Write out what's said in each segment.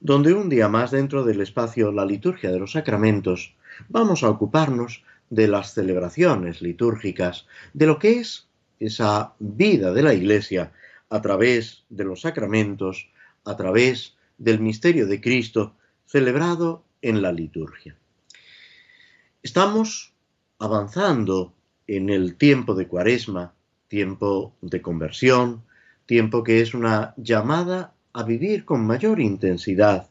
donde un día más dentro del espacio La liturgia de los sacramentos vamos a ocuparnos de las celebraciones litúrgicas, de lo que es esa vida de la Iglesia a través de los sacramentos, a través del misterio de Cristo celebrado en la liturgia. Estamos avanzando en el tiempo de cuaresma, tiempo de conversión, tiempo que es una llamada a vivir con mayor intensidad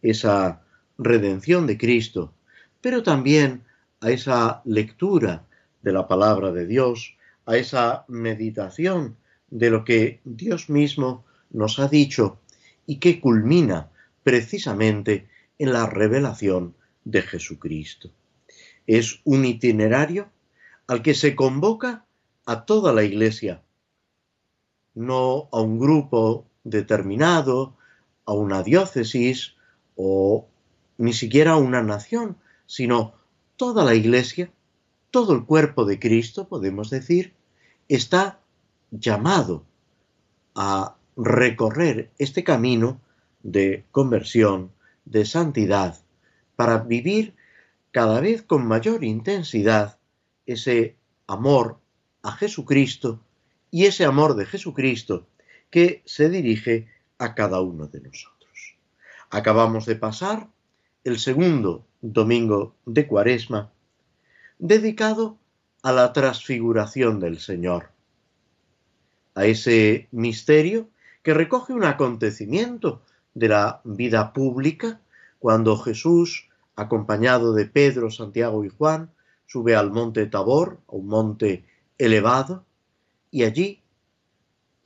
esa redención de Cristo, pero también a esa lectura de la palabra de Dios, a esa meditación de lo que Dios mismo nos ha dicho y que culmina precisamente en la revelación de Jesucristo. Es un itinerario al que se convoca a toda la Iglesia no a un grupo determinado, a una diócesis o ni siquiera a una nación, sino toda la iglesia, todo el cuerpo de Cristo, podemos decir, está llamado a recorrer este camino de conversión, de santidad, para vivir cada vez con mayor intensidad ese amor a Jesucristo y ese amor de Jesucristo que se dirige a cada uno de nosotros. Acabamos de pasar el segundo domingo de Cuaresma dedicado a la transfiguración del Señor, a ese misterio que recoge un acontecimiento de la vida pública cuando Jesús, acompañado de Pedro, Santiago y Juan, sube al monte Tabor, a un monte elevado, y allí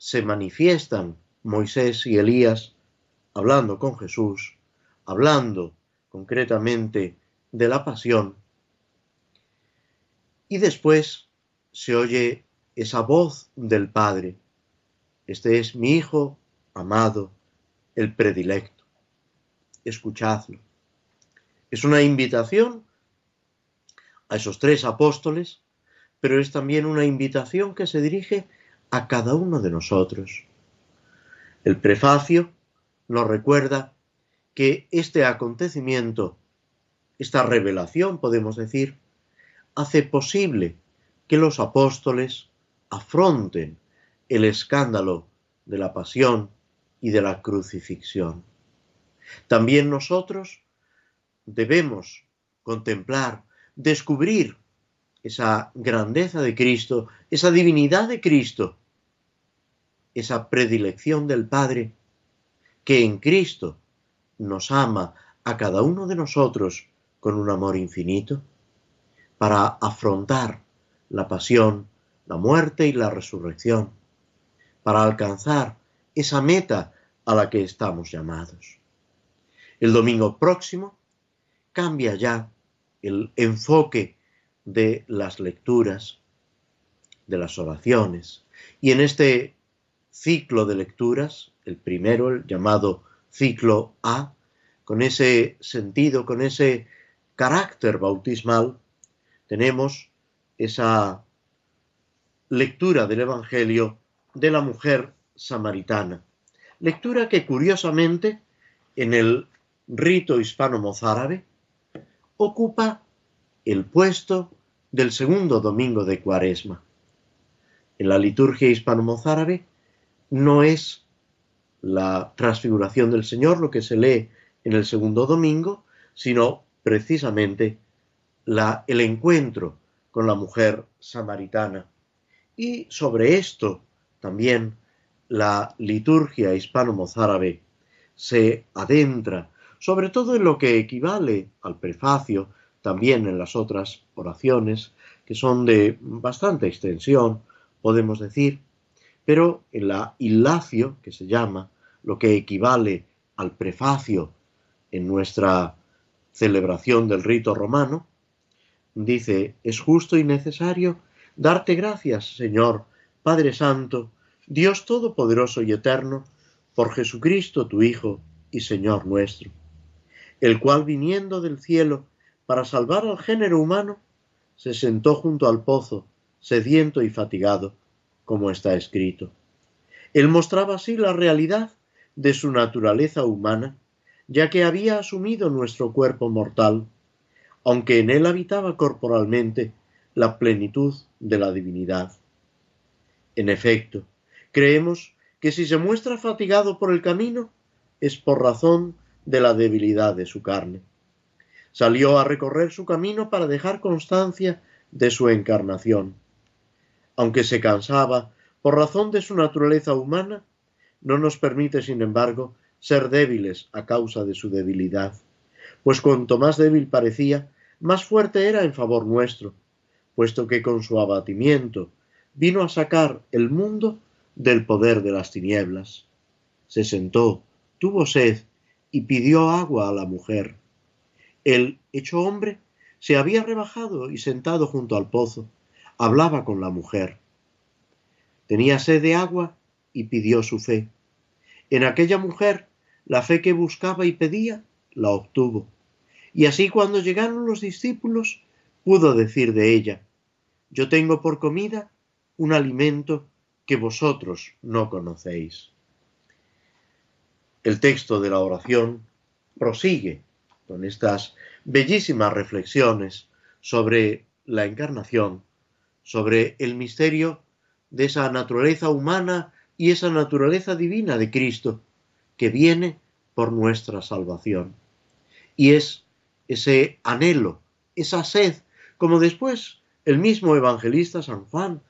se manifiestan Moisés y Elías hablando con Jesús, hablando concretamente de la pasión. Y después se oye esa voz del Padre. Este es mi Hijo amado, el predilecto. Escuchadlo. Es una invitación a esos tres apóstoles pero es también una invitación que se dirige a cada uno de nosotros. El prefacio nos recuerda que este acontecimiento, esta revelación, podemos decir, hace posible que los apóstoles afronten el escándalo de la pasión y de la crucifixión. También nosotros debemos contemplar, descubrir esa grandeza de Cristo, esa divinidad de Cristo, esa predilección del Padre, que en Cristo nos ama a cada uno de nosotros con un amor infinito, para afrontar la pasión, la muerte y la resurrección, para alcanzar esa meta a la que estamos llamados. El domingo próximo cambia ya el enfoque de las lecturas, de las oraciones. Y en este ciclo de lecturas, el primero, el llamado ciclo A, con ese sentido, con ese carácter bautismal, tenemos esa lectura del Evangelio de la mujer samaritana. Lectura que curiosamente en el rito hispano-mozárabe ocupa el puesto del segundo domingo de Cuaresma. En la liturgia hispano-mozárabe no es la transfiguración del Señor lo que se lee en el segundo domingo, sino precisamente la, el encuentro con la mujer samaritana. Y sobre esto también la liturgia hispano-mozárabe se adentra, sobre todo en lo que equivale al prefacio también en las otras oraciones, que son de bastante extensión, podemos decir, pero en la ilacio, que se llama, lo que equivale al prefacio en nuestra celebración del rito romano, dice, es justo y necesario darte gracias, Señor, Padre Santo, Dios Todopoderoso y Eterno, por Jesucristo tu Hijo y Señor nuestro, el cual viniendo del cielo para salvar al género humano, se sentó junto al pozo, sediento y fatigado, como está escrito. Él mostraba así la realidad de su naturaleza humana, ya que había asumido nuestro cuerpo mortal, aunque en él habitaba corporalmente la plenitud de la divinidad. En efecto, creemos que si se muestra fatigado por el camino, es por razón de la debilidad de su carne. Salió a recorrer su camino para dejar constancia de su encarnación. Aunque se cansaba por razón de su naturaleza humana, no nos permite, sin embargo, ser débiles a causa de su debilidad, pues cuanto más débil parecía, más fuerte era en favor nuestro, puesto que con su abatimiento vino a sacar el mundo del poder de las tinieblas. Se sentó, tuvo sed y pidió agua a la mujer. El hecho hombre se había rebajado y sentado junto al pozo, hablaba con la mujer. Tenía sed de agua y pidió su fe. En aquella mujer la fe que buscaba y pedía, la obtuvo. Y así cuando llegaron los discípulos, pudo decir de ella, yo tengo por comida un alimento que vosotros no conocéis. El texto de la oración prosigue con estas bellísimas reflexiones sobre la encarnación, sobre el misterio de esa naturaleza humana y esa naturaleza divina de Cristo que viene por nuestra salvación. Y es ese anhelo, esa sed, como después el mismo evangelista San Juan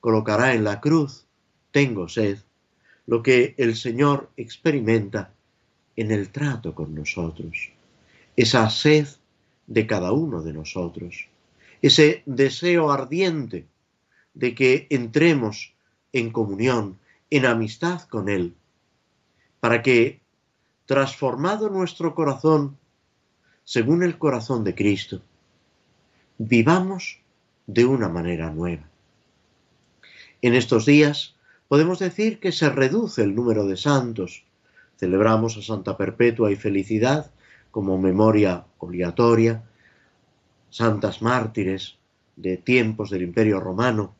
colocará en la cruz, tengo sed, lo que el Señor experimenta en el trato con nosotros, esa sed de cada uno de nosotros, ese deseo ardiente de que entremos en comunión, en amistad con Él, para que, transformado nuestro corazón según el corazón de Cristo, vivamos de una manera nueva. En estos días podemos decir que se reduce el número de santos. Celebramos a Santa Perpetua y Felicidad como memoria obligatoria, santas mártires de tiempos del Imperio Romano.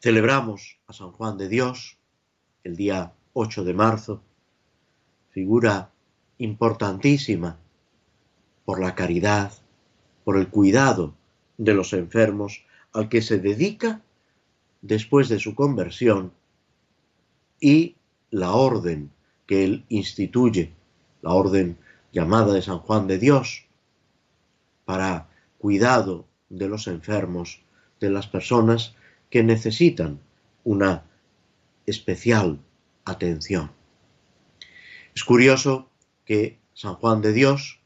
Celebramos a San Juan de Dios el día 8 de marzo, figura importantísima por la caridad, por el cuidado de los enfermos al que se dedica después de su conversión y la orden que él instituye, la orden llamada de San Juan de Dios, para cuidado de los enfermos, de las personas que necesitan una especial atención. Es curioso que San Juan de Dios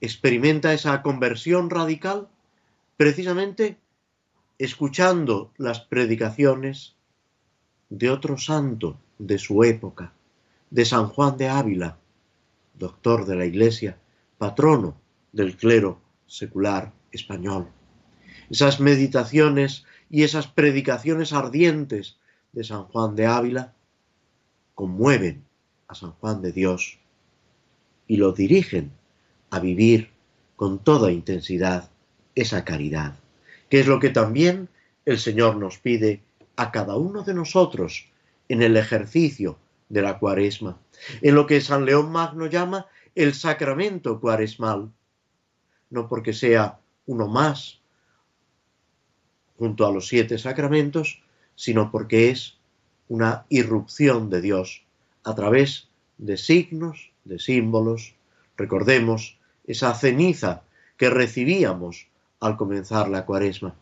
experimenta esa conversión radical precisamente escuchando las predicaciones de otro santo de su época, de San Juan de Ávila, doctor de la Iglesia, patrono del clero secular español. Esas meditaciones y esas predicaciones ardientes de San Juan de Ávila conmueven a San Juan de Dios y lo dirigen a vivir con toda intensidad esa caridad, que es lo que también el Señor nos pide a cada uno de nosotros en el ejercicio de la cuaresma, en lo que San León Magno llama el sacramento cuaresmal, no porque sea uno más junto a los siete sacramentos, sino porque es una irrupción de Dios a través de signos, de símbolos. Recordemos esa ceniza que recibíamos al comenzar la cuaresma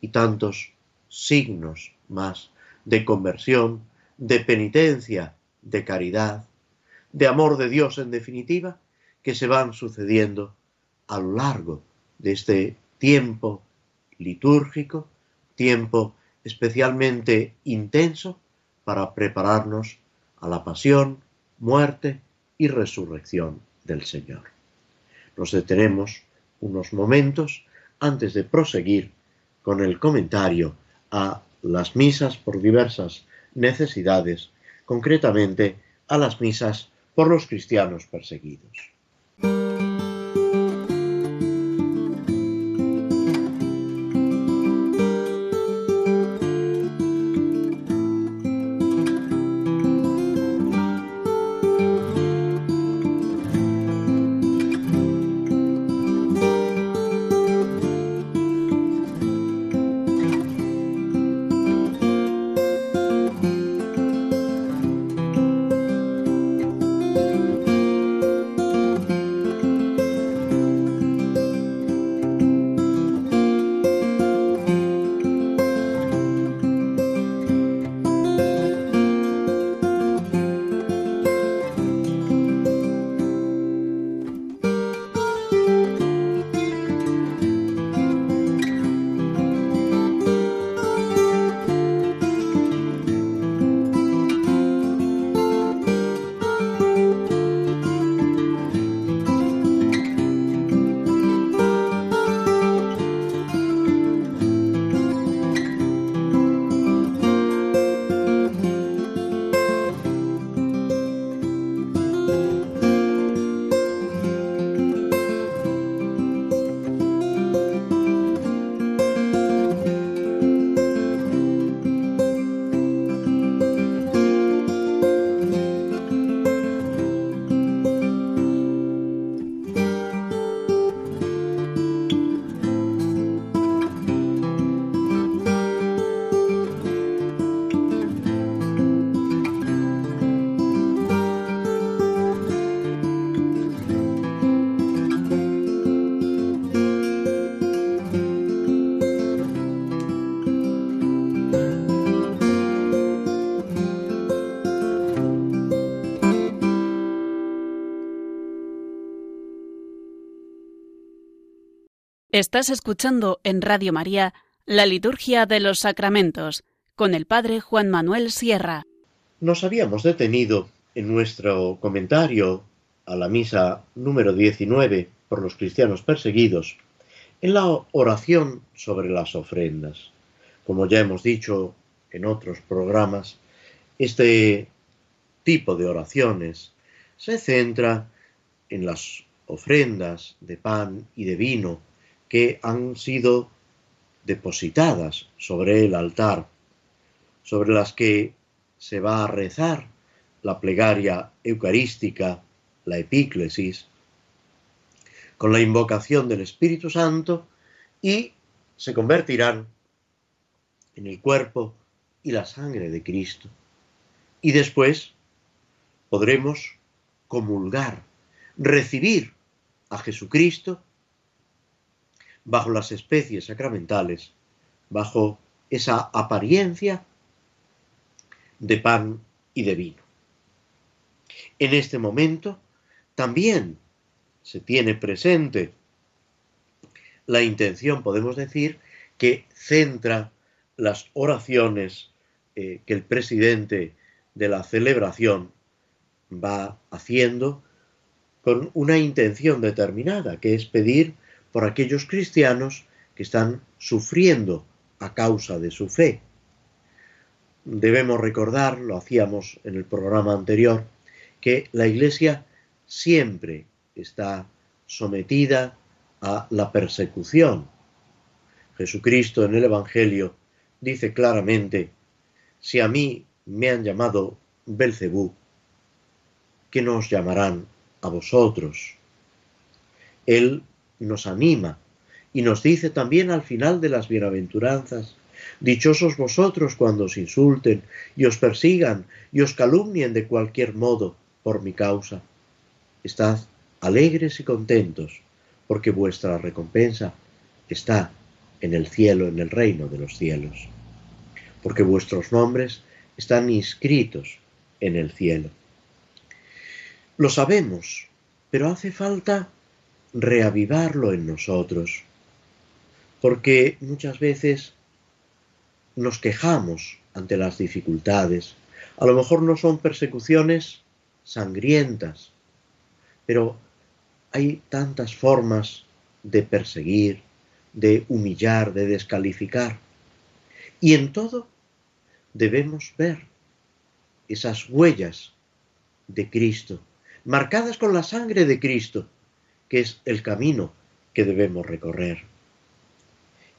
y tantos signos más de conversión, de penitencia, de caridad, de amor de Dios en definitiva, que se van sucediendo a lo largo de este tiempo litúrgico, tiempo especialmente intenso para prepararnos a la pasión, muerte y resurrección del Señor. Nos detenemos unos momentos antes de proseguir con el comentario a las misas por diversas necesidades, concretamente a las misas por los cristianos perseguidos. Estás escuchando en Radio María la Liturgia de los Sacramentos con el Padre Juan Manuel Sierra. Nos habíamos detenido en nuestro comentario a la misa número 19 por los cristianos perseguidos en la oración sobre las ofrendas. Como ya hemos dicho en otros programas, este tipo de oraciones se centra en las ofrendas de pan y de vino que han sido depositadas sobre el altar, sobre las que se va a rezar la plegaria eucarística, la epíclesis, con la invocación del Espíritu Santo y se convertirán en el cuerpo y la sangre de Cristo. Y después podremos comulgar, recibir a Jesucristo bajo las especies sacramentales, bajo esa apariencia de pan y de vino. En este momento también se tiene presente la intención, podemos decir, que centra las oraciones eh, que el presidente de la celebración va haciendo con una intención determinada, que es pedir por aquellos cristianos que están sufriendo a causa de su fe. Debemos recordar, lo hacíamos en el programa anterior, que la Iglesia siempre está sometida a la persecución. Jesucristo en el Evangelio dice claramente, si a mí me han llamado Belcebú, ¿qué nos llamarán a vosotros? Él nos anima y nos dice también al final de las bienaventuranzas, Dichosos vosotros cuando os insulten y os persigan y os calumnien de cualquier modo por mi causa. Estad alegres y contentos, porque vuestra recompensa está en el cielo, en el reino de los cielos, porque vuestros nombres están inscritos en el cielo. Lo sabemos, pero hace falta reavivarlo en nosotros, porque muchas veces nos quejamos ante las dificultades. A lo mejor no son persecuciones sangrientas, pero hay tantas formas de perseguir, de humillar, de descalificar. Y en todo debemos ver esas huellas de Cristo, marcadas con la sangre de Cristo, que es el camino que debemos recorrer,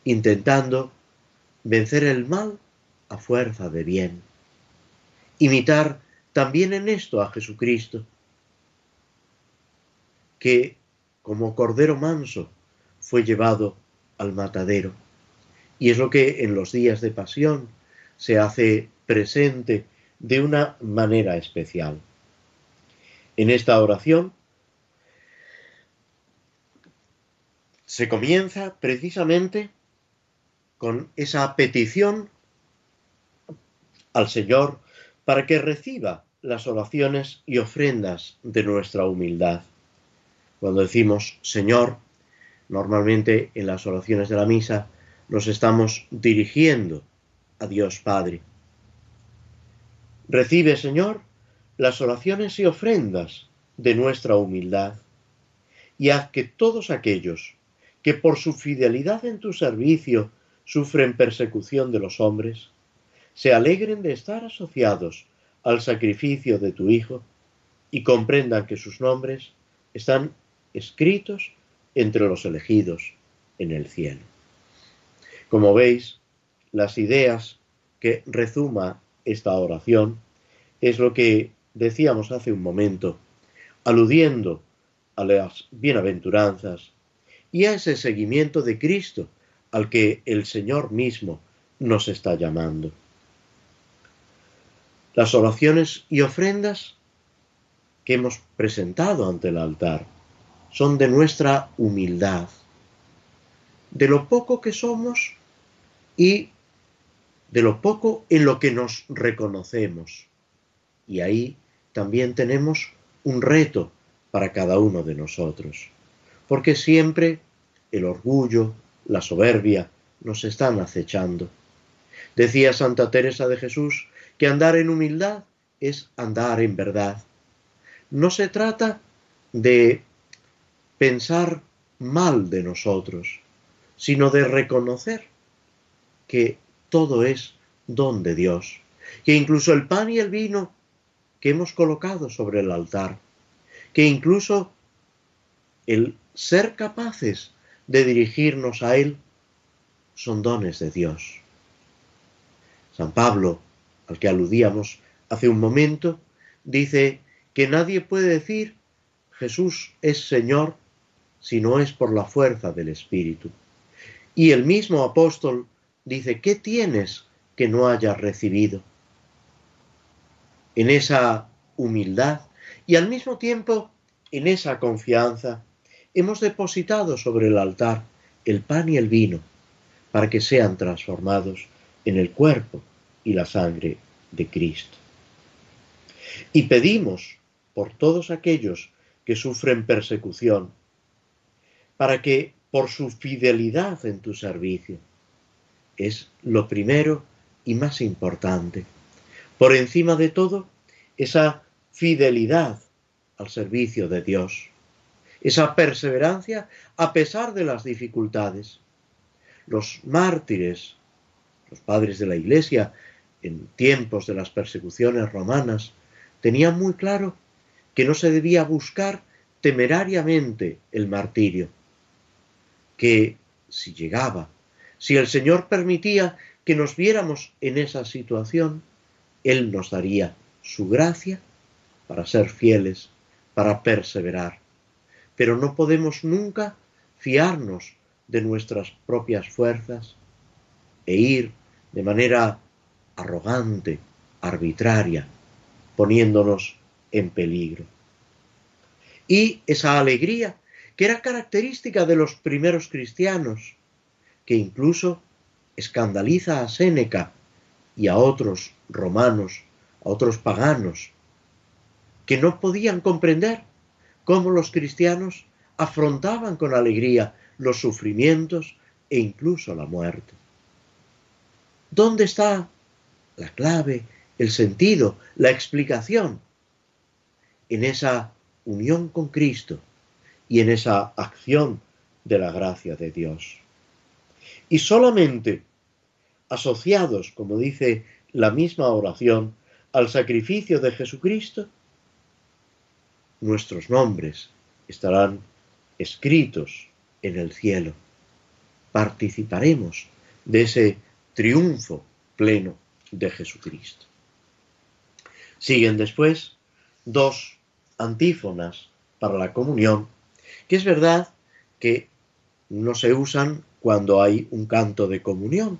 intentando vencer el mal a fuerza de bien. Imitar también en esto a Jesucristo, que como cordero manso fue llevado al matadero. Y es lo que en los días de pasión se hace presente de una manera especial. En esta oración se comienza precisamente con esa petición al Señor para que reciba las oraciones y ofrendas de nuestra humildad. Cuando decimos Señor, normalmente en las oraciones de la misa nos estamos dirigiendo a Dios Padre. Recibe, Señor, las oraciones y ofrendas de nuestra humildad y haz que todos aquellos que por su fidelidad en tu servicio sufren persecución de los hombres, se alegren de estar asociados al sacrificio de tu Hijo y comprendan que sus nombres están escritos entre los elegidos en el cielo. Como veis, las ideas que rezuma esta oración es lo que decíamos hace un momento, aludiendo a las bienaventuranzas y a ese seguimiento de Cristo al que el Señor mismo nos está llamando. Las oraciones y ofrendas que hemos presentado ante el altar son de nuestra humildad, de lo poco que somos y de lo poco en lo que nos reconocemos. Y ahí también tenemos un reto para cada uno de nosotros, porque siempre el orgullo, la soberbia nos están acechando. Decía Santa Teresa de Jesús que andar en humildad es andar en verdad. No se trata de pensar mal de nosotros, sino de reconocer que todo es don de Dios, que incluso el pan y el vino que hemos colocado sobre el altar, que incluso el ser capaces de dirigirnos a Él son dones de Dios. San Pablo, al que aludíamos hace un momento, dice que nadie puede decir Jesús es Señor si no es por la fuerza del Espíritu. Y el mismo apóstol dice, ¿qué tienes que no hayas recibido? En esa humildad y al mismo tiempo en esa confianza hemos depositado sobre el altar el pan y el vino para que sean transformados en el cuerpo y la sangre de Cristo. Y pedimos por todos aquellos que sufren persecución, para que por su fidelidad en tu servicio, es lo primero y más importante. Por encima de todo, esa fidelidad al servicio de Dios esa perseverancia a pesar de las dificultades. Los mártires, los padres de la Iglesia, en tiempos de las persecuciones romanas, tenían muy claro que no se debía buscar temerariamente el martirio, que si llegaba, si el Señor permitía que nos viéramos en esa situación, Él nos daría su gracia para ser fieles, para perseverar pero no podemos nunca fiarnos de nuestras propias fuerzas e ir de manera arrogante, arbitraria, poniéndonos en peligro. Y esa alegría que era característica de los primeros cristianos, que incluso escandaliza a Séneca y a otros romanos, a otros paganos, que no podían comprender cómo los cristianos afrontaban con alegría los sufrimientos e incluso la muerte. ¿Dónde está la clave, el sentido, la explicación? En esa unión con Cristo y en esa acción de la gracia de Dios. Y solamente asociados, como dice la misma oración, al sacrificio de Jesucristo, nuestros nombres estarán escritos en el cielo. Participaremos de ese triunfo pleno de Jesucristo. Siguen después dos antífonas para la comunión, que es verdad que no se usan cuando hay un canto de comunión,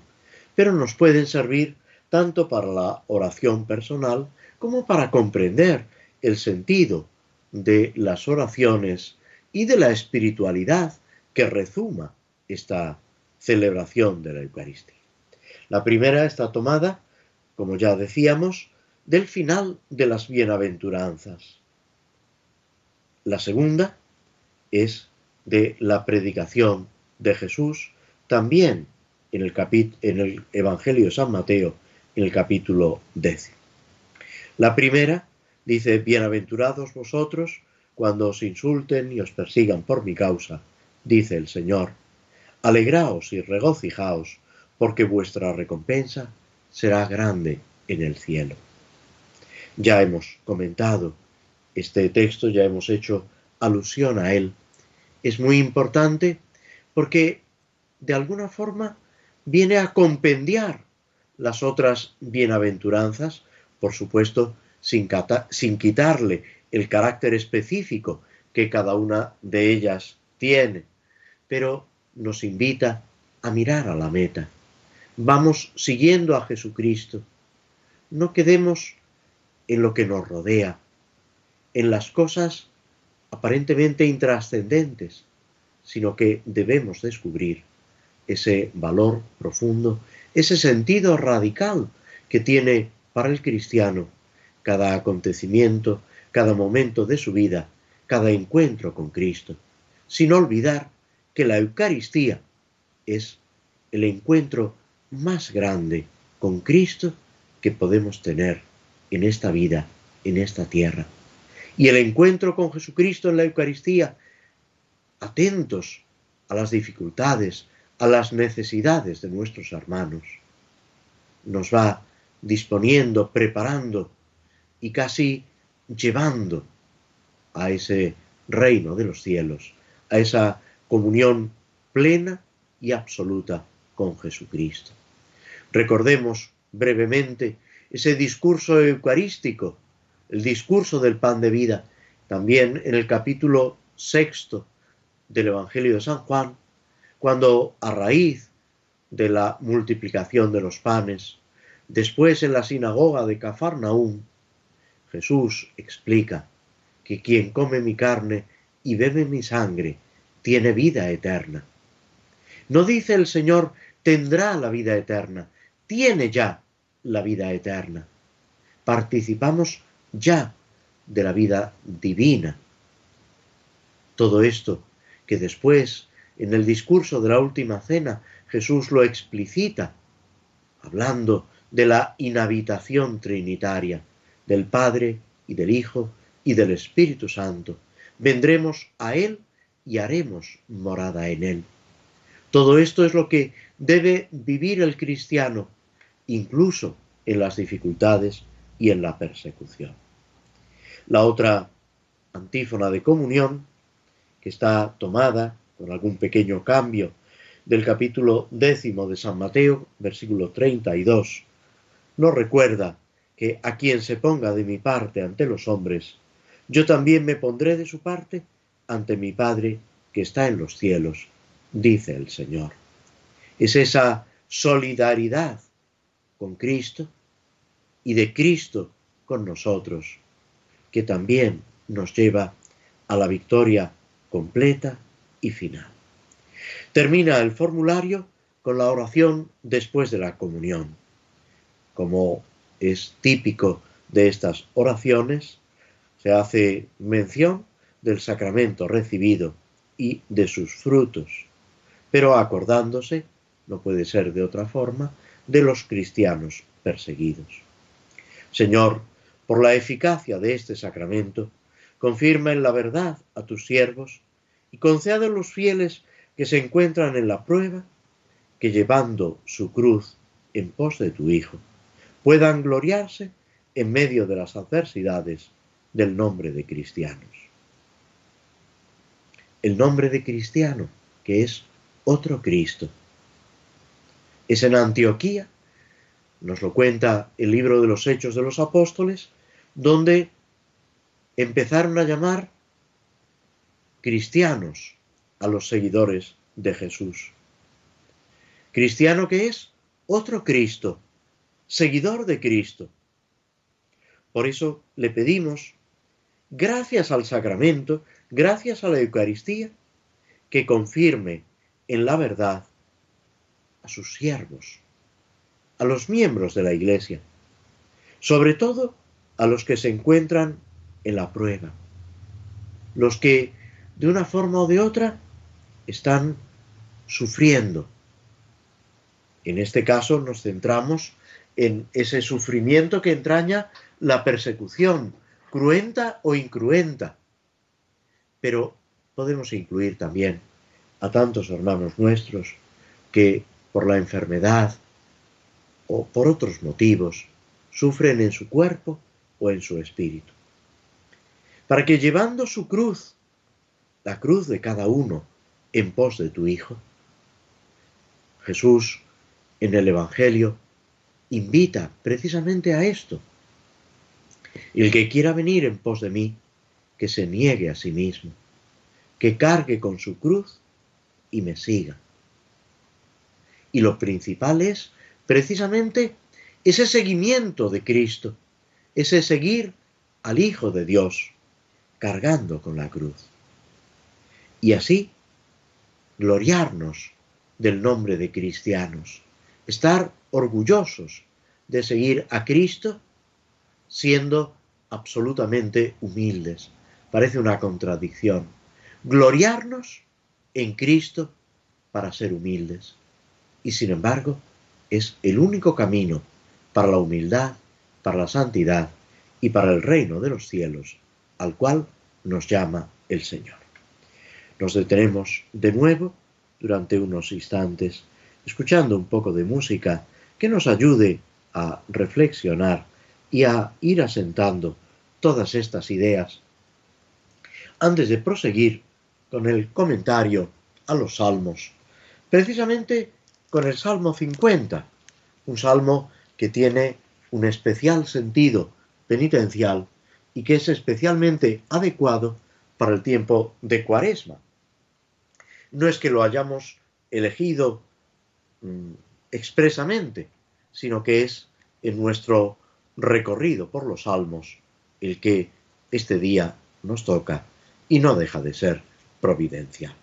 pero nos pueden servir tanto para la oración personal como para comprender el sentido de las oraciones y de la espiritualidad que rezuma esta celebración de la Eucaristía. La primera está tomada, como ya decíamos, del final de las bienaventuranzas. La segunda es de la predicación de Jesús, también en el, en el Evangelio de San Mateo, en el capítulo décimo. La primera dice, Bienaventurados vosotros cuando os insulten y os persigan por mi causa, dice el Señor. Alegraos y regocijaos, porque vuestra recompensa será grande en el cielo. Ya hemos comentado este texto, ya hemos hecho alusión a él. Es muy importante porque de alguna forma viene a compendiar las otras bienaventuranzas, por supuesto, sin, quitarle el carácter específico que cada una de ellas tiene, pero nos invita a mirar a la meta. Vamos siguiendo a Jesucristo. No quedemos en lo que nos rodea, en las cosas aparentemente intrascendentes, sino que debemos descubrir ese valor profundo, ese sentido radical que tiene para el cristiano cada acontecimiento, cada momento de su vida, cada encuentro con Cristo, sin olvidar que la Eucaristía es el encuentro más grande con Cristo que podemos tener en esta vida, en esta tierra. Y el encuentro con Jesucristo en la Eucaristía, atentos a las dificultades, a las necesidades de nuestros hermanos, nos va disponiendo, preparando y casi llevando a ese reino de los cielos, a esa comunión plena y absoluta con Jesucristo. Recordemos brevemente ese discurso eucarístico, el discurso del pan de vida, también en el capítulo sexto del Evangelio de San Juan, cuando a raíz de la multiplicación de los panes, después en la sinagoga de Cafarnaúm, Jesús explica que quien come mi carne y bebe mi sangre tiene vida eterna. No dice el Señor tendrá la vida eterna, tiene ya la vida eterna. Participamos ya de la vida divina. Todo esto que después, en el discurso de la última cena, Jesús lo explicita, hablando de la inhabitación trinitaria del Padre y del Hijo y del Espíritu Santo. Vendremos a Él y haremos morada en Él. Todo esto es lo que debe vivir el cristiano, incluso en las dificultades y en la persecución. La otra antífona de comunión, que está tomada con algún pequeño cambio del capítulo décimo de San Mateo, versículo 32, nos recuerda que a quien se ponga de mi parte ante los hombres, yo también me pondré de su parte ante mi Padre que está en los cielos, dice el Señor. Es esa solidaridad con Cristo y de Cristo con nosotros que también nos lleva a la victoria completa y final. Termina el formulario con la oración después de la comunión. Como es típico de estas oraciones, se hace mención del sacramento recibido y de sus frutos, pero acordándose, no puede ser de otra forma, de los cristianos perseguidos. Señor, por la eficacia de este sacramento, confirma en la verdad a tus siervos y concede a los fieles que se encuentran en la prueba que llevando su cruz en pos de tu Hijo, puedan gloriarse en medio de las adversidades del nombre de cristianos. El nombre de cristiano, que es otro Cristo. Es en Antioquía, nos lo cuenta el libro de los Hechos de los Apóstoles, donde empezaron a llamar cristianos a los seguidores de Jesús. Cristiano que es otro Cristo, seguidor de Cristo. Por eso le pedimos, gracias al sacramento, gracias a la Eucaristía, que confirme en la verdad a sus siervos, a los miembros de la Iglesia, sobre todo a los que se encuentran en la prueba, los que de una forma o de otra están sufriendo. En este caso nos centramos en ese sufrimiento que entraña la persecución, cruenta o incruenta. Pero podemos incluir también a tantos hermanos nuestros que por la enfermedad o por otros motivos sufren en su cuerpo o en su espíritu. Para que llevando su cruz, la cruz de cada uno, en pos de tu Hijo, Jesús en el Evangelio invita precisamente a esto. El que quiera venir en pos de mí, que se niegue a sí mismo, que cargue con su cruz y me siga. Y lo principal es precisamente ese seguimiento de Cristo, ese seguir al Hijo de Dios, cargando con la cruz. Y así, gloriarnos del nombre de cristianos, estar orgullosos de seguir a Cristo siendo absolutamente humildes. Parece una contradicción. Gloriarnos en Cristo para ser humildes. Y sin embargo, es el único camino para la humildad, para la santidad y para el reino de los cielos, al cual nos llama el Señor. Nos detenemos de nuevo durante unos instantes, escuchando un poco de música que nos ayude a reflexionar y a ir asentando todas estas ideas antes de proseguir con el comentario a los salmos, precisamente con el Salmo 50, un salmo que tiene un especial sentido penitencial y que es especialmente adecuado para el tiempo de cuaresma. No es que lo hayamos elegido mm, expresamente, sino que es en nuestro recorrido por los salmos el que este día nos toca y no deja de ser providencia.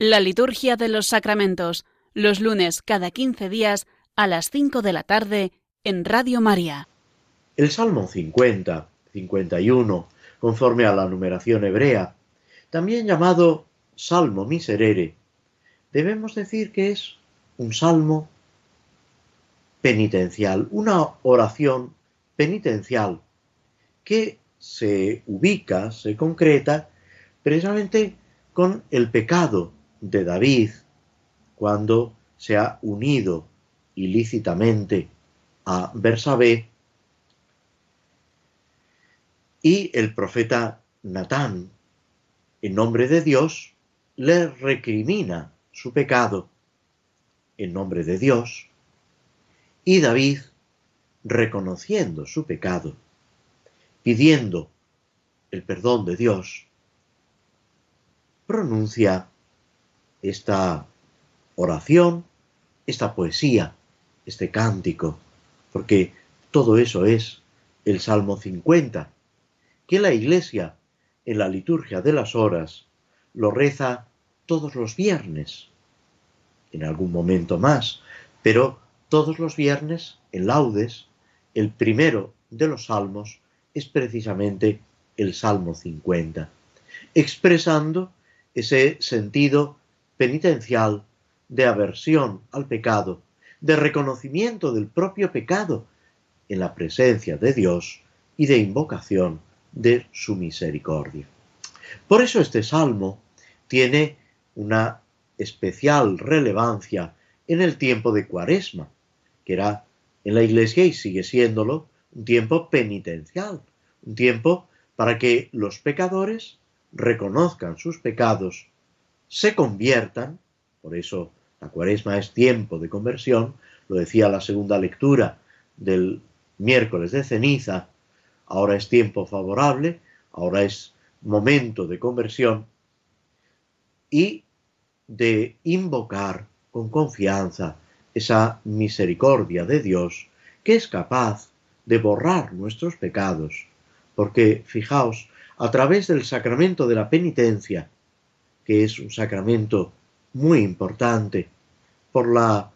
La liturgia de los sacramentos, los lunes cada 15 días a las 5 de la tarde en Radio María. El Salmo 50, 51, conforme a la numeración hebrea, también llamado Salmo Miserere, debemos decir que es un salmo penitencial, una oración penitencial que se ubica, se concreta precisamente con el pecado de David cuando se ha unido ilícitamente a Bersabé y el profeta Natán, en nombre de Dios, le recrimina su pecado en nombre de Dios y David, reconociendo su pecado, pidiendo el perdón de Dios, pronuncia esta oración, esta poesía, este cántico, porque todo eso es el Salmo 50, que la Iglesia en la liturgia de las horas lo reza todos los viernes, en algún momento más, pero todos los viernes en laudes, el primero de los salmos es precisamente el Salmo 50, expresando ese sentido penitencial de aversión al pecado, de reconocimiento del propio pecado en la presencia de Dios y de invocación de su misericordia. Por eso este salmo tiene una especial relevancia en el tiempo de Cuaresma, que era en la Iglesia y sigue siéndolo un tiempo penitencial, un tiempo para que los pecadores reconozcan sus pecados, se conviertan, por eso la Cuaresma es tiempo de conversión, lo decía la segunda lectura del miércoles de ceniza, ahora es tiempo favorable, ahora es momento de conversión, y de invocar con confianza esa misericordia de Dios que es capaz de borrar nuestros pecados, porque fijaos, a través del sacramento de la penitencia, que es un sacramento muy importante por la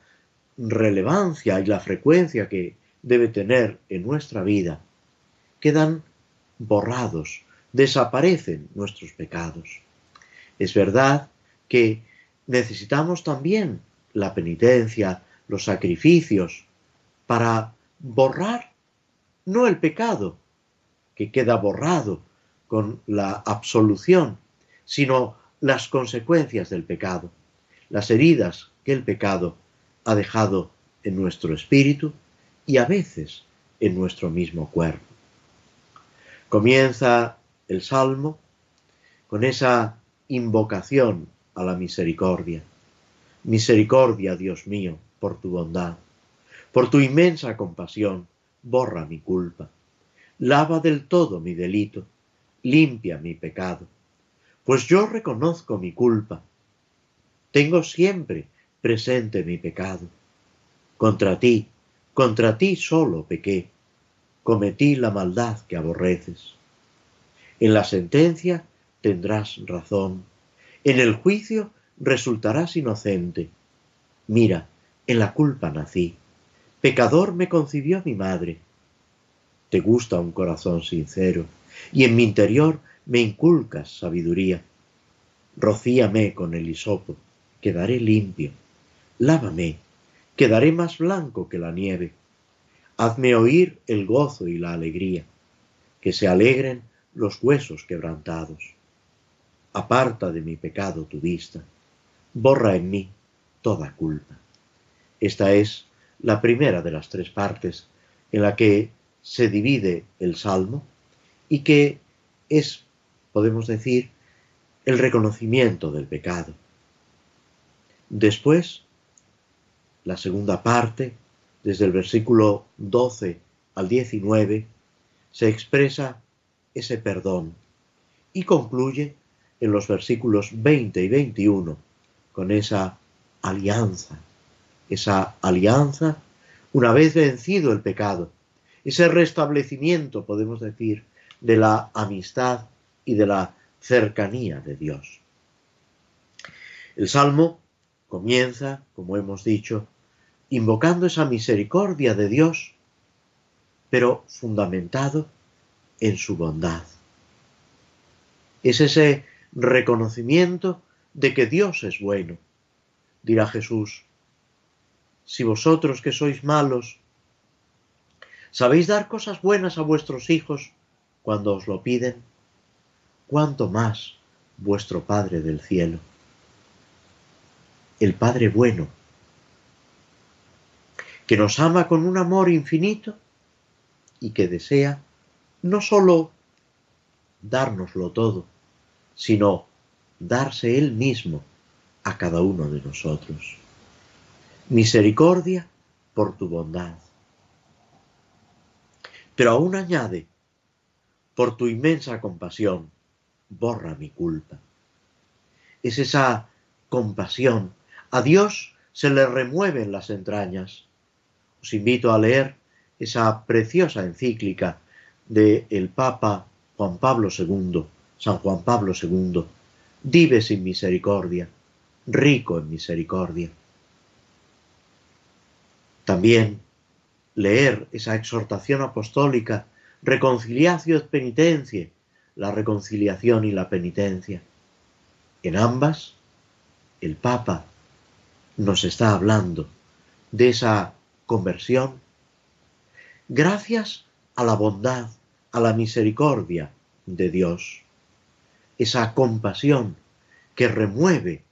relevancia y la frecuencia que debe tener en nuestra vida, quedan borrados, desaparecen nuestros pecados. Es verdad que necesitamos también la penitencia, los sacrificios, para borrar no el pecado, que queda borrado con la absolución, sino las consecuencias del pecado, las heridas que el pecado ha dejado en nuestro espíritu y a veces en nuestro mismo cuerpo. Comienza el Salmo con esa invocación a la misericordia. Misericordia, Dios mío, por tu bondad, por tu inmensa compasión, borra mi culpa, lava del todo mi delito, limpia mi pecado, pues yo reconozco mi culpa, tengo siempre presente mi pecado. Contra ti, contra ti solo pequé, cometí la maldad que aborreces. En la sentencia tendrás razón, en el juicio resultarás inocente. Mira, en la culpa nací. Pecador me concibió mi madre. Te gusta un corazón sincero, y en mi interior me inculcas sabiduría. Rocíame con el hisopo, quedaré limpio. Lávame, quedaré más blanco que la nieve. Hazme oír el gozo y la alegría, que se alegren los huesos quebrantados aparta de mi pecado tu vista, borra en mí toda culpa. Esta es la primera de las tres partes en la que se divide el Salmo y que es, podemos decir, el reconocimiento del pecado. Después, la segunda parte, desde el versículo 12 al 19, se expresa ese perdón y concluye en los versículos 20 y 21 con esa alianza, esa alianza una vez vencido el pecado, ese restablecimiento, podemos decir, de la amistad y de la cercanía de Dios. El Salmo comienza, como hemos dicho, invocando esa misericordia de Dios, pero fundamentado en su bondad. Es ese reconocimiento de que Dios es bueno. Dirá Jesús, si vosotros que sois malos, sabéis dar cosas buenas a vuestros hijos cuando os lo piden, cuánto más vuestro Padre del cielo. El Padre bueno, que nos ama con un amor infinito y que desea no sólo dárnoslo todo, sino darse Él mismo a cada uno de nosotros. Misericordia por tu bondad. Pero aún añade, por tu inmensa compasión, borra mi culpa. Es esa compasión. A Dios se le remueven las entrañas. Os invito a leer esa preciosa encíclica de el Papa Juan Pablo II, San Juan Pablo II, vive sin misericordia, rico en misericordia. También leer esa exhortación apostólica, reconciliatio et penitencia, la reconciliación y la penitencia. En ambas, el Papa nos está hablando de esa conversión gracias a la bondad, a la misericordia de Dios esa compasión que remueve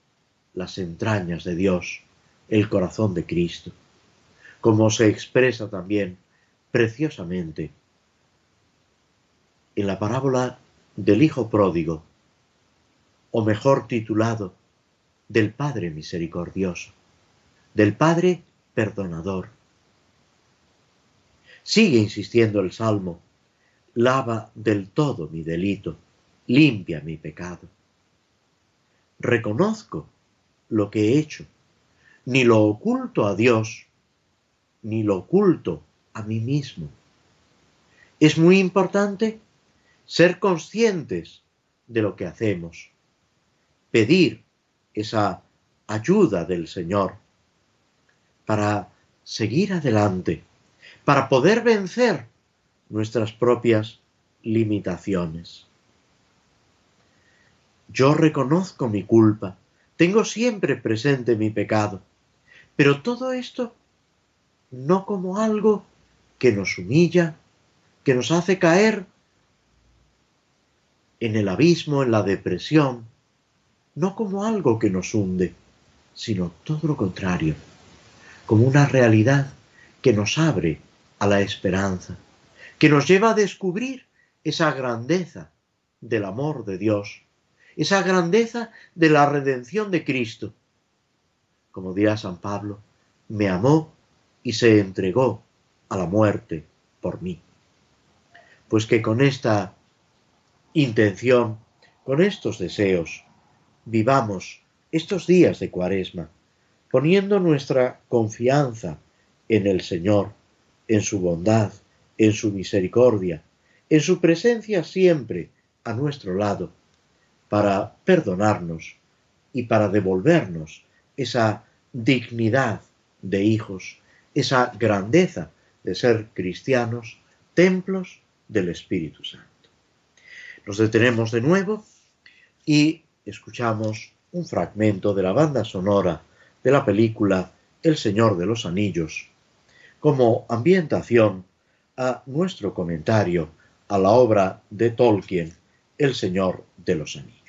las entrañas de Dios, el corazón de Cristo, como se expresa también preciosamente en la parábola del Hijo Pródigo, o mejor titulado, del Padre Misericordioso, del Padre Perdonador. Sigue insistiendo el Salmo, lava del todo mi delito limpia mi pecado. Reconozco lo que he hecho, ni lo oculto a Dios, ni lo oculto a mí mismo. Es muy importante ser conscientes de lo que hacemos, pedir esa ayuda del Señor para seguir adelante, para poder vencer nuestras propias limitaciones. Yo reconozco mi culpa, tengo siempre presente mi pecado, pero todo esto no como algo que nos humilla, que nos hace caer en el abismo, en la depresión, no como algo que nos hunde, sino todo lo contrario, como una realidad que nos abre a la esperanza, que nos lleva a descubrir esa grandeza del amor de Dios esa grandeza de la redención de Cristo. Como dirá San Pablo, me amó y se entregó a la muerte por mí. Pues que con esta intención, con estos deseos, vivamos estos días de cuaresma, poniendo nuestra confianza en el Señor, en su bondad, en su misericordia, en su presencia siempre a nuestro lado, para perdonarnos y para devolvernos esa dignidad de hijos, esa grandeza de ser cristianos, templos del Espíritu Santo. Nos detenemos de nuevo y escuchamos un fragmento de la banda sonora de la película El Señor de los Anillos como ambientación a nuestro comentario a la obra de Tolkien, El Señor de los Anillos.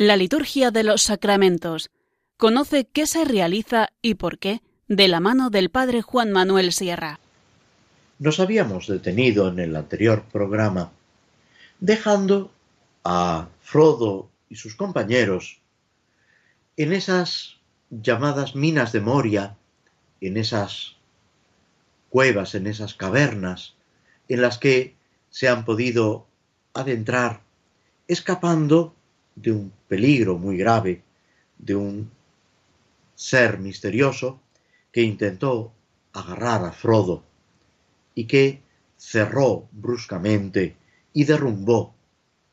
La liturgia de los sacramentos. Conoce qué se realiza y por qué de la mano del Padre Juan Manuel Sierra. Nos habíamos detenido en el anterior programa dejando a Frodo y sus compañeros en esas llamadas minas de Moria, en esas cuevas, en esas cavernas, en las que se han podido adentrar, escapando de un peligro muy grave, de un ser misterioso que intentó agarrar a Frodo y que cerró bruscamente y derrumbó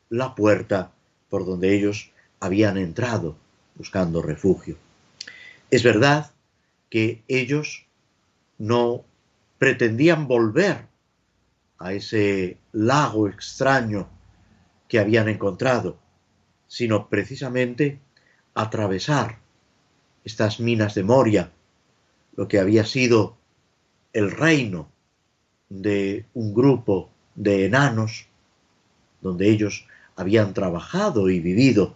la puerta por donde ellos habían entrado buscando refugio. Es verdad que ellos no pretendían volver a ese lago extraño que habían encontrado, sino precisamente atravesar estas minas de Moria, lo que había sido el reino de un grupo de enanos, donde ellos habían trabajado y vivido,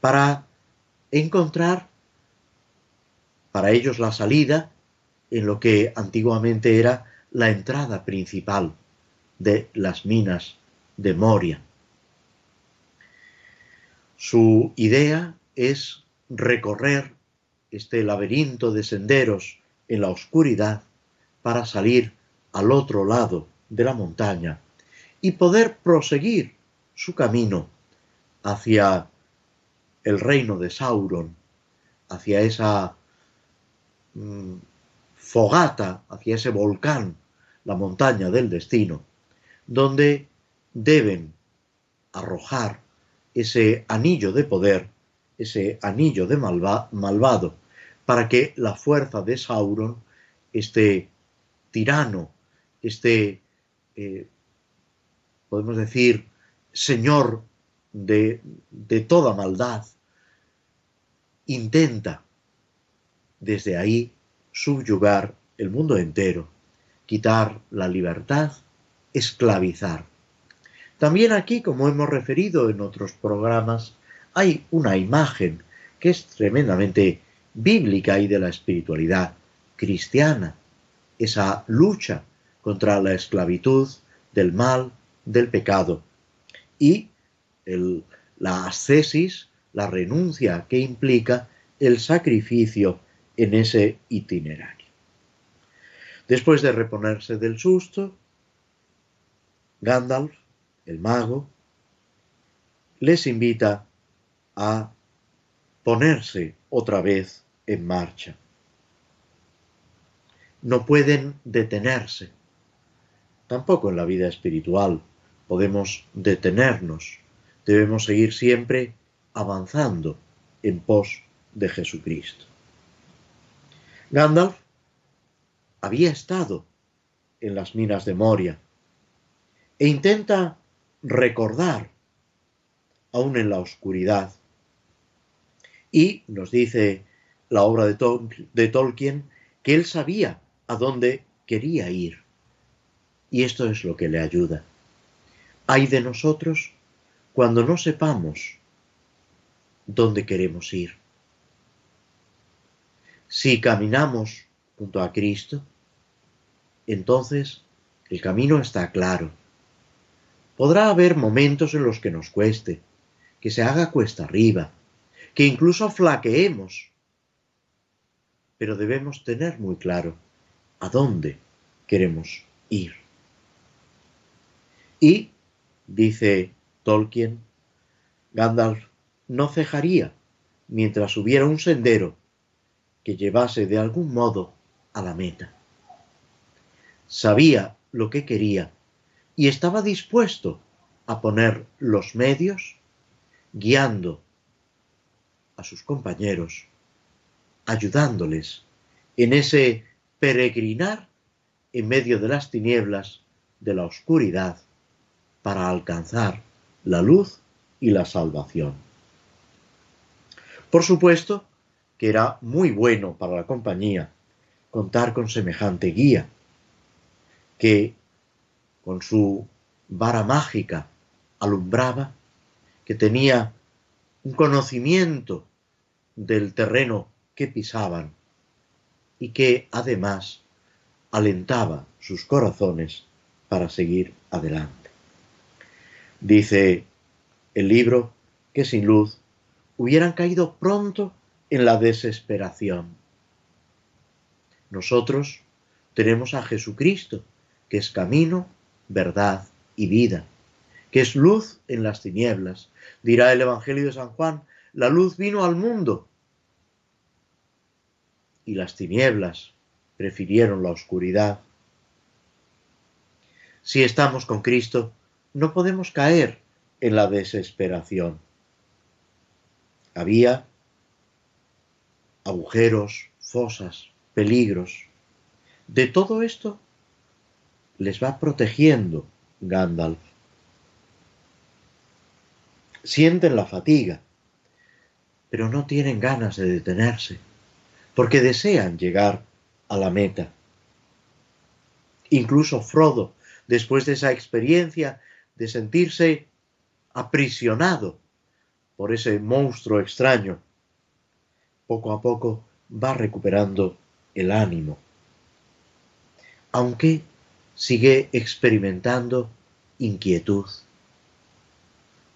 para encontrar para ellos la salida en lo que antiguamente era la entrada principal de las minas de Moria. Su idea es recorrer este laberinto de senderos en la oscuridad para salir al otro lado de la montaña y poder proseguir su camino hacia el reino de Sauron, hacia esa mm, fogata, hacia ese volcán, la montaña del destino, donde deben arrojar ese anillo de poder, ese anillo de malvado, para que la fuerza de Sauron, este tirano, este, eh, podemos decir, señor de, de toda maldad, intenta desde ahí subyugar el mundo entero, quitar la libertad, esclavizar. También aquí, como hemos referido en otros programas, hay una imagen que es tremendamente bíblica y de la espiritualidad cristiana, esa lucha contra la esclavitud, del mal, del pecado y la ascesis, la renuncia que implica el sacrificio en ese itinerario. Después de reponerse del susto, Gandalf, el mago, les invita a ponerse otra vez en marcha. No pueden detenerse. Tampoco en la vida espiritual podemos detenernos. Debemos seguir siempre avanzando en pos de Jesucristo. Gandalf había estado en las minas de Moria e intenta recordar, aún en la oscuridad. Y nos dice la obra de, Tolkien que él sabía a dónde quería ir. Y esto es lo que le ayuda. Hay de nosotros cuando no sepamos dónde queremos ir. Si caminamos junto a Cristo, entonces el camino está claro. Podrá haber momentos en los que nos cueste, que se haga cuesta arriba, que incluso flaqueemos, pero debemos tener muy claro a dónde queremos ir. Y, dice Tolkien, Gandalf no cejaría mientras hubiera un sendero que llevase de algún modo a la meta. Sabía lo que quería y estaba dispuesto a poner los medios guiando a sus compañeros, ayudándoles en ese peregrinar en medio de las tinieblas de la oscuridad para alcanzar la luz y la salvación. Por supuesto, que era muy bueno para la compañía contar con semejante guía, que con su vara mágica alumbraba, que tenía un conocimiento del terreno que pisaban y que además alentaba sus corazones para seguir adelante. Dice el libro que sin luz hubieran caído pronto en la desesperación. Nosotros tenemos a Jesucristo, que es camino, verdad y vida, que es luz en las tinieblas. Dirá el Evangelio de San Juan, la luz vino al mundo y las tinieblas prefirieron la oscuridad. Si estamos con Cristo, no podemos caer en la desesperación. Había agujeros, fosas, peligros. De todo esto les va protegiendo Gandalf. Sienten la fatiga, pero no tienen ganas de detenerse, porque desean llegar a la meta. Incluso Frodo, después de esa experiencia de sentirse aprisionado por ese monstruo extraño, poco a poco va recuperando el ánimo, aunque sigue experimentando inquietud,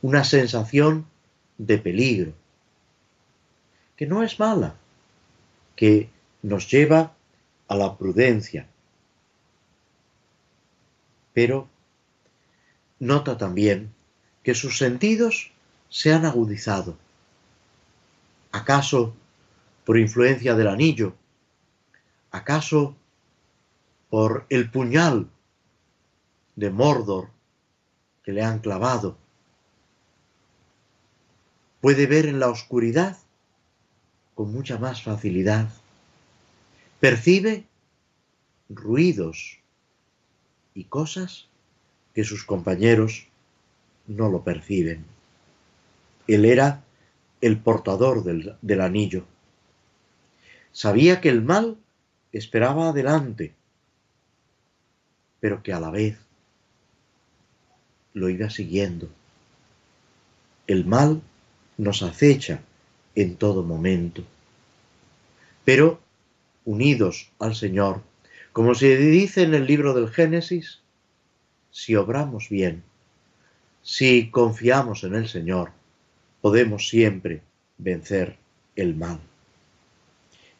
una sensación de peligro, que no es mala, que nos lleva a la prudencia, pero nota también que sus sentidos se han agudizado. ¿Acaso por influencia del anillo? ¿Acaso por el puñal de Mordor que le han clavado? Puede ver en la oscuridad con mucha más facilidad. Percibe ruidos y cosas que sus compañeros no lo perciben. Él era el portador del, del anillo. Sabía que el mal esperaba adelante, pero que a la vez lo iba siguiendo. El mal nos acecha en todo momento. Pero, unidos al Señor, como se dice en el libro del Génesis, si obramos bien, si confiamos en el Señor, podemos siempre vencer el mal.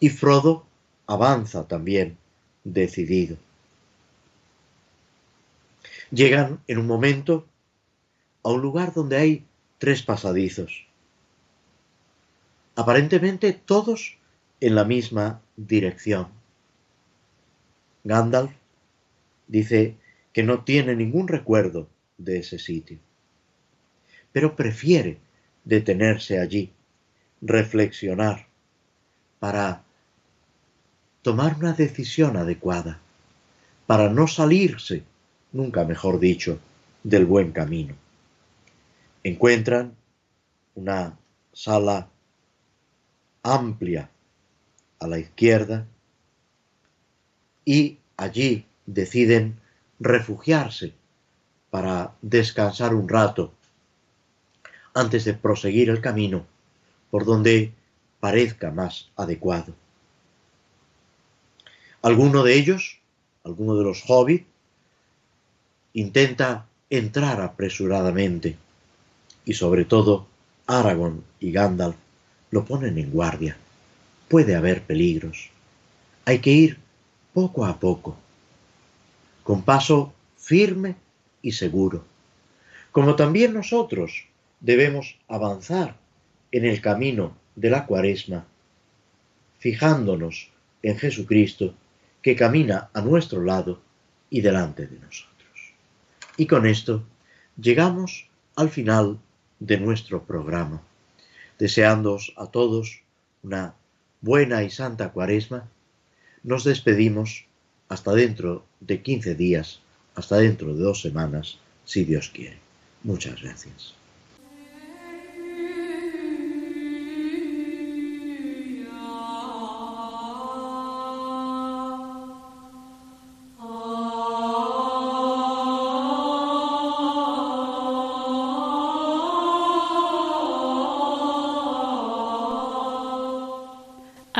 Y Frodo avanza también, decidido. Llegan en un momento a un lugar donde hay tres pasadizos, aparentemente todos en la misma dirección. Gandalf dice que no tiene ningún recuerdo de ese sitio pero prefiere detenerse allí, reflexionar, para tomar una decisión adecuada, para no salirse, nunca mejor dicho, del buen camino. Encuentran una sala amplia a la izquierda y allí deciden refugiarse para descansar un rato antes de proseguir el camino por donde parezca más adecuado. Alguno de ellos, alguno de los hobbits, intenta entrar apresuradamente y sobre todo Aragorn y Gandalf lo ponen en guardia. Puede haber peligros. Hay que ir poco a poco, con paso firme y seguro, como también nosotros debemos avanzar en el camino de la cuaresma, fijándonos en Jesucristo que camina a nuestro lado y delante de nosotros. Y con esto llegamos al final de nuestro programa, deseándoos a todos una buena y santa cuaresma, nos despedimos hasta dentro de 15 días, hasta dentro de dos semanas, si Dios quiere. Muchas gracias.